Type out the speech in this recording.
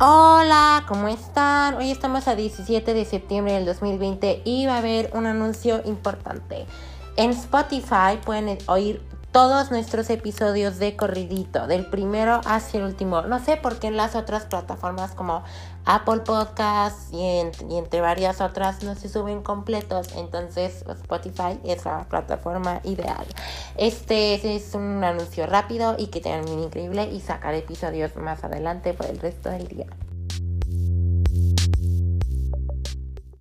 Hola, ¿cómo están? Hoy estamos a 17 de septiembre del 2020 y va a haber un anuncio importante. En Spotify pueden oír todos nuestros episodios de corridito, del primero hacia el último. No sé por qué en las otras plataformas como Apple Podcasts y, entre varias otras no se suben completos. Entonces Spotify es la plataforma ideal. Este es un anuncio rápido y que un increíble y sacar episodios más adelante por el resto del día.